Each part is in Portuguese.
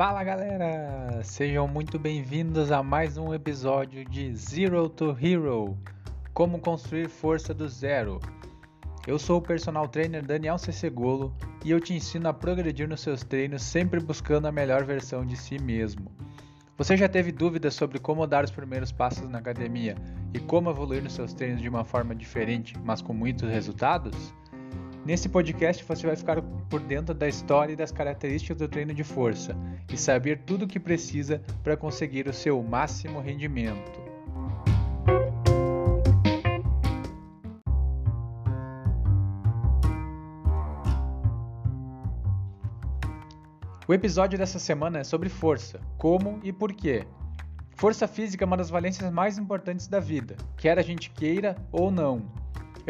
Fala galera! Sejam muito bem-vindos a mais um episódio de Zero to Hero Como construir força do zero. Eu sou o personal trainer Daniel Cecegolo e eu te ensino a progredir nos seus treinos sempre buscando a melhor versão de si mesmo. Você já teve dúvidas sobre como dar os primeiros passos na academia e como evoluir nos seus treinos de uma forma diferente, mas com muitos resultados? Nesse podcast você vai ficar por dentro da história e das características do treino de força e saber tudo o que precisa para conseguir o seu máximo rendimento. O episódio dessa semana é sobre força, como e por quê. Força física é uma das valências mais importantes da vida, quer a gente queira ou não.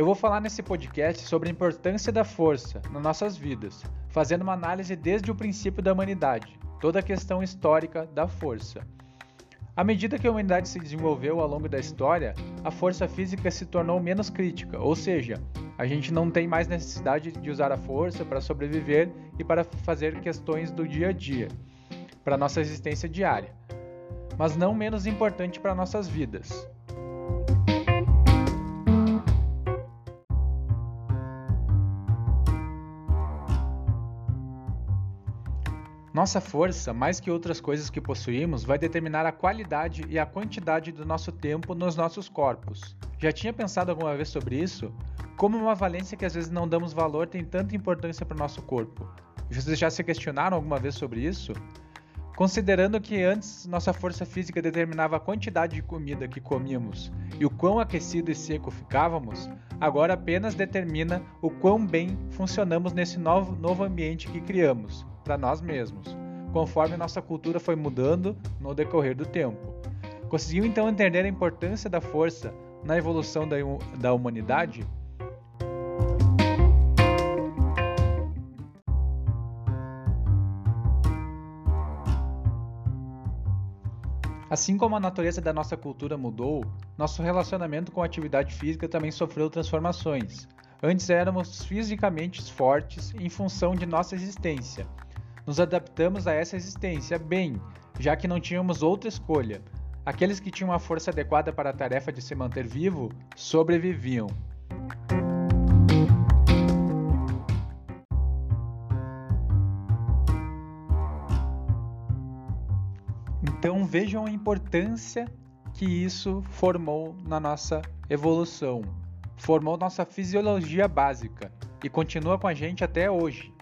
Eu vou falar nesse podcast sobre a importância da força nas nossas vidas, fazendo uma análise desde o princípio da humanidade, toda a questão histórica da força. À medida que a humanidade se desenvolveu ao longo da história, a força física se tornou menos crítica, ou seja, a gente não tem mais necessidade de usar a força para sobreviver e para fazer questões do dia a dia, para nossa existência diária, mas não menos importante para nossas vidas. Nossa força, mais que outras coisas que possuímos, vai determinar a qualidade e a quantidade do nosso tempo nos nossos corpos. Já tinha pensado alguma vez sobre isso? Como uma valência que às vezes não damos valor tem tanta importância para o nosso corpo? Vocês já se questionaram alguma vez sobre isso? Considerando que antes nossa força física determinava a quantidade de comida que comíamos e o quão aquecido e seco ficávamos, agora apenas determina o quão bem funcionamos nesse novo, novo ambiente que criamos, para nós mesmos, conforme nossa cultura foi mudando no decorrer do tempo. Conseguiu então entender a importância da força na evolução da, da humanidade? Assim como a natureza da nossa cultura mudou, nosso relacionamento com a atividade física também sofreu transformações. Antes éramos fisicamente fortes em função de nossa existência, nos adaptamos a essa existência bem, já que não tínhamos outra escolha. Aqueles que tinham a força adequada para a tarefa de se manter vivo sobreviviam. Então vejam a importância que isso formou na nossa evolução, formou nossa fisiologia básica e continua com a gente até hoje.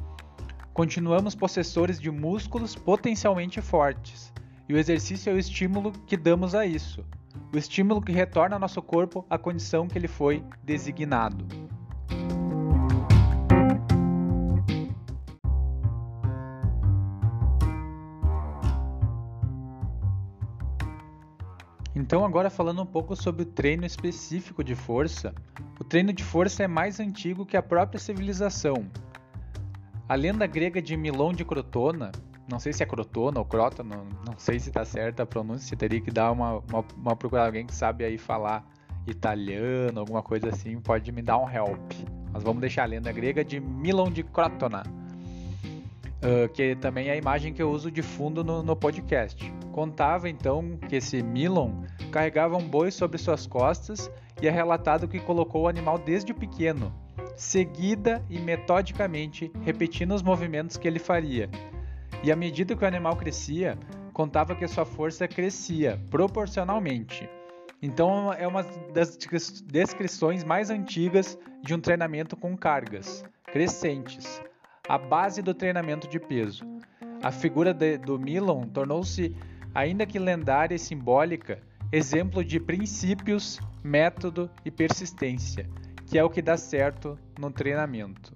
Continuamos possessores de músculos potencialmente fortes, e o exercício é o estímulo que damos a isso, o estímulo que retorna ao nosso corpo à condição que ele foi designado. Então, agora falando um pouco sobre o treino específico de força, o treino de força é mais antigo que a própria civilização, a lenda grega de Milon de Crotona, não sei se é Crotona ou Crotona, não, não sei se está certa a pronúncia, teria que dar uma, uma, uma procurada, alguém que sabe aí falar italiano, alguma coisa assim, pode me dar um help. Mas vamos deixar a lenda grega de Milon de Crotona, uh, que também é a imagem que eu uso de fundo no, no podcast. Contava então que esse Milon carregava um boi sobre suas costas e é relatado que colocou o animal desde pequeno seguida e metodicamente repetindo os movimentos que ele faria. E à medida que o animal crescia, contava que sua força crescia proporcionalmente. Então é uma das descrições mais antigas de um treinamento com cargas crescentes, a base do treinamento de peso. A figura de, do Milon tornou-se, ainda que lendária e simbólica, exemplo de princípios, método e persistência que é o que dá certo no treinamento.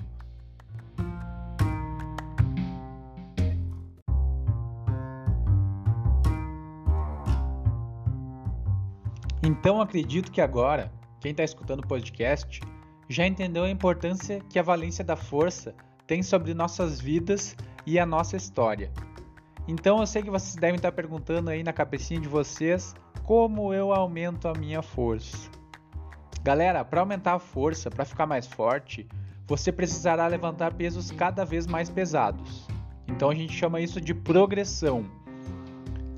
Então acredito que agora, quem está escutando o podcast já entendeu a importância que a valência da força tem sobre nossas vidas e a nossa história. Então eu sei que vocês devem estar perguntando aí na cabecinha de vocês como eu aumento a minha força. Galera, para aumentar a força, para ficar mais forte, você precisará levantar pesos cada vez mais pesados. Então a gente chama isso de progressão.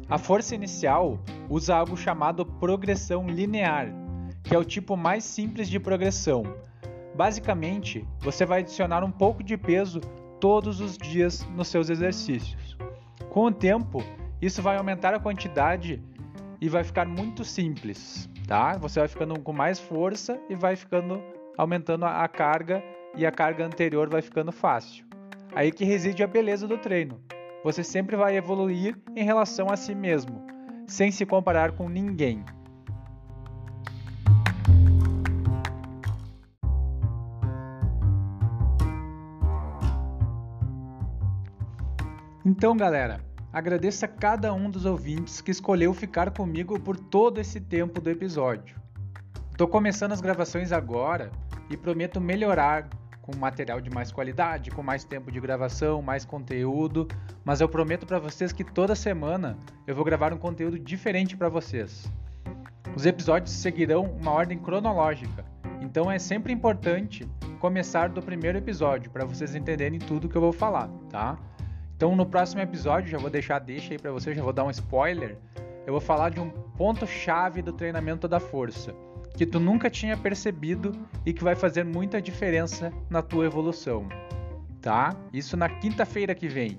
A força inicial usa algo chamado progressão linear, que é o tipo mais simples de progressão. Basicamente, você vai adicionar um pouco de peso todos os dias nos seus exercícios. Com o tempo, isso vai aumentar a quantidade e vai ficar muito simples, tá? Você vai ficando com mais força e vai ficando aumentando a carga e a carga anterior vai ficando fácil. Aí que reside a beleza do treino. Você sempre vai evoluir em relação a si mesmo, sem se comparar com ninguém. Então, galera, agradeço a cada um dos ouvintes que escolheu ficar comigo por todo esse tempo do episódio. Estou começando as gravações agora e prometo melhorar com material de mais qualidade, com mais tempo de gravação, mais conteúdo, mas eu prometo para vocês que toda semana eu vou gravar um conteúdo diferente para vocês. Os episódios seguirão uma ordem cronológica, então é sempre importante começar do primeiro episódio para vocês entenderem tudo que eu vou falar, tá? Então no próximo episódio, já vou deixar deixa aí para vocês, já vou dar um spoiler. Eu vou falar de um ponto chave do treinamento da força que tu nunca tinha percebido e que vai fazer muita diferença na tua evolução, tá? Isso na quinta-feira que vem.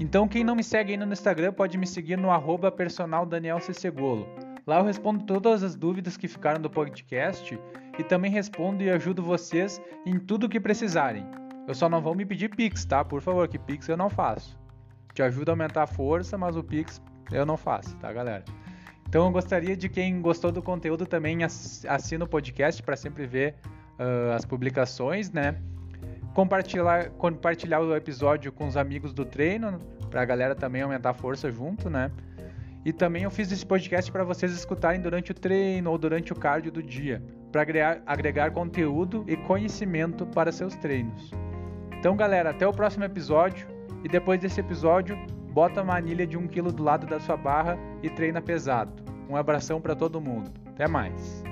Então quem não me segue ainda no Instagram pode me seguir no arroba personal Daniel. Lá eu respondo todas as dúvidas que ficaram do podcast e também respondo e ajudo vocês em tudo o que precisarem. Eu só não vou me pedir Pix, tá? Por favor, que Pix eu não faço. Te ajuda a aumentar a força, mas o Pix eu não faço, tá, galera? Então eu gostaria de quem gostou do conteúdo também assina o podcast para sempre ver uh, as publicações, né? Compartilhar, compartilhar o episódio com os amigos do treino, para a galera também aumentar a força junto, né? E também eu fiz esse podcast para vocês escutarem durante o treino ou durante o cardio do dia, para agregar, agregar conteúdo e conhecimento para seus treinos. Então, galera, até o próximo episódio. E depois desse episódio, bota uma anilha de 1 kg do lado da sua barra e treina pesado. Um abração para todo mundo. Até mais.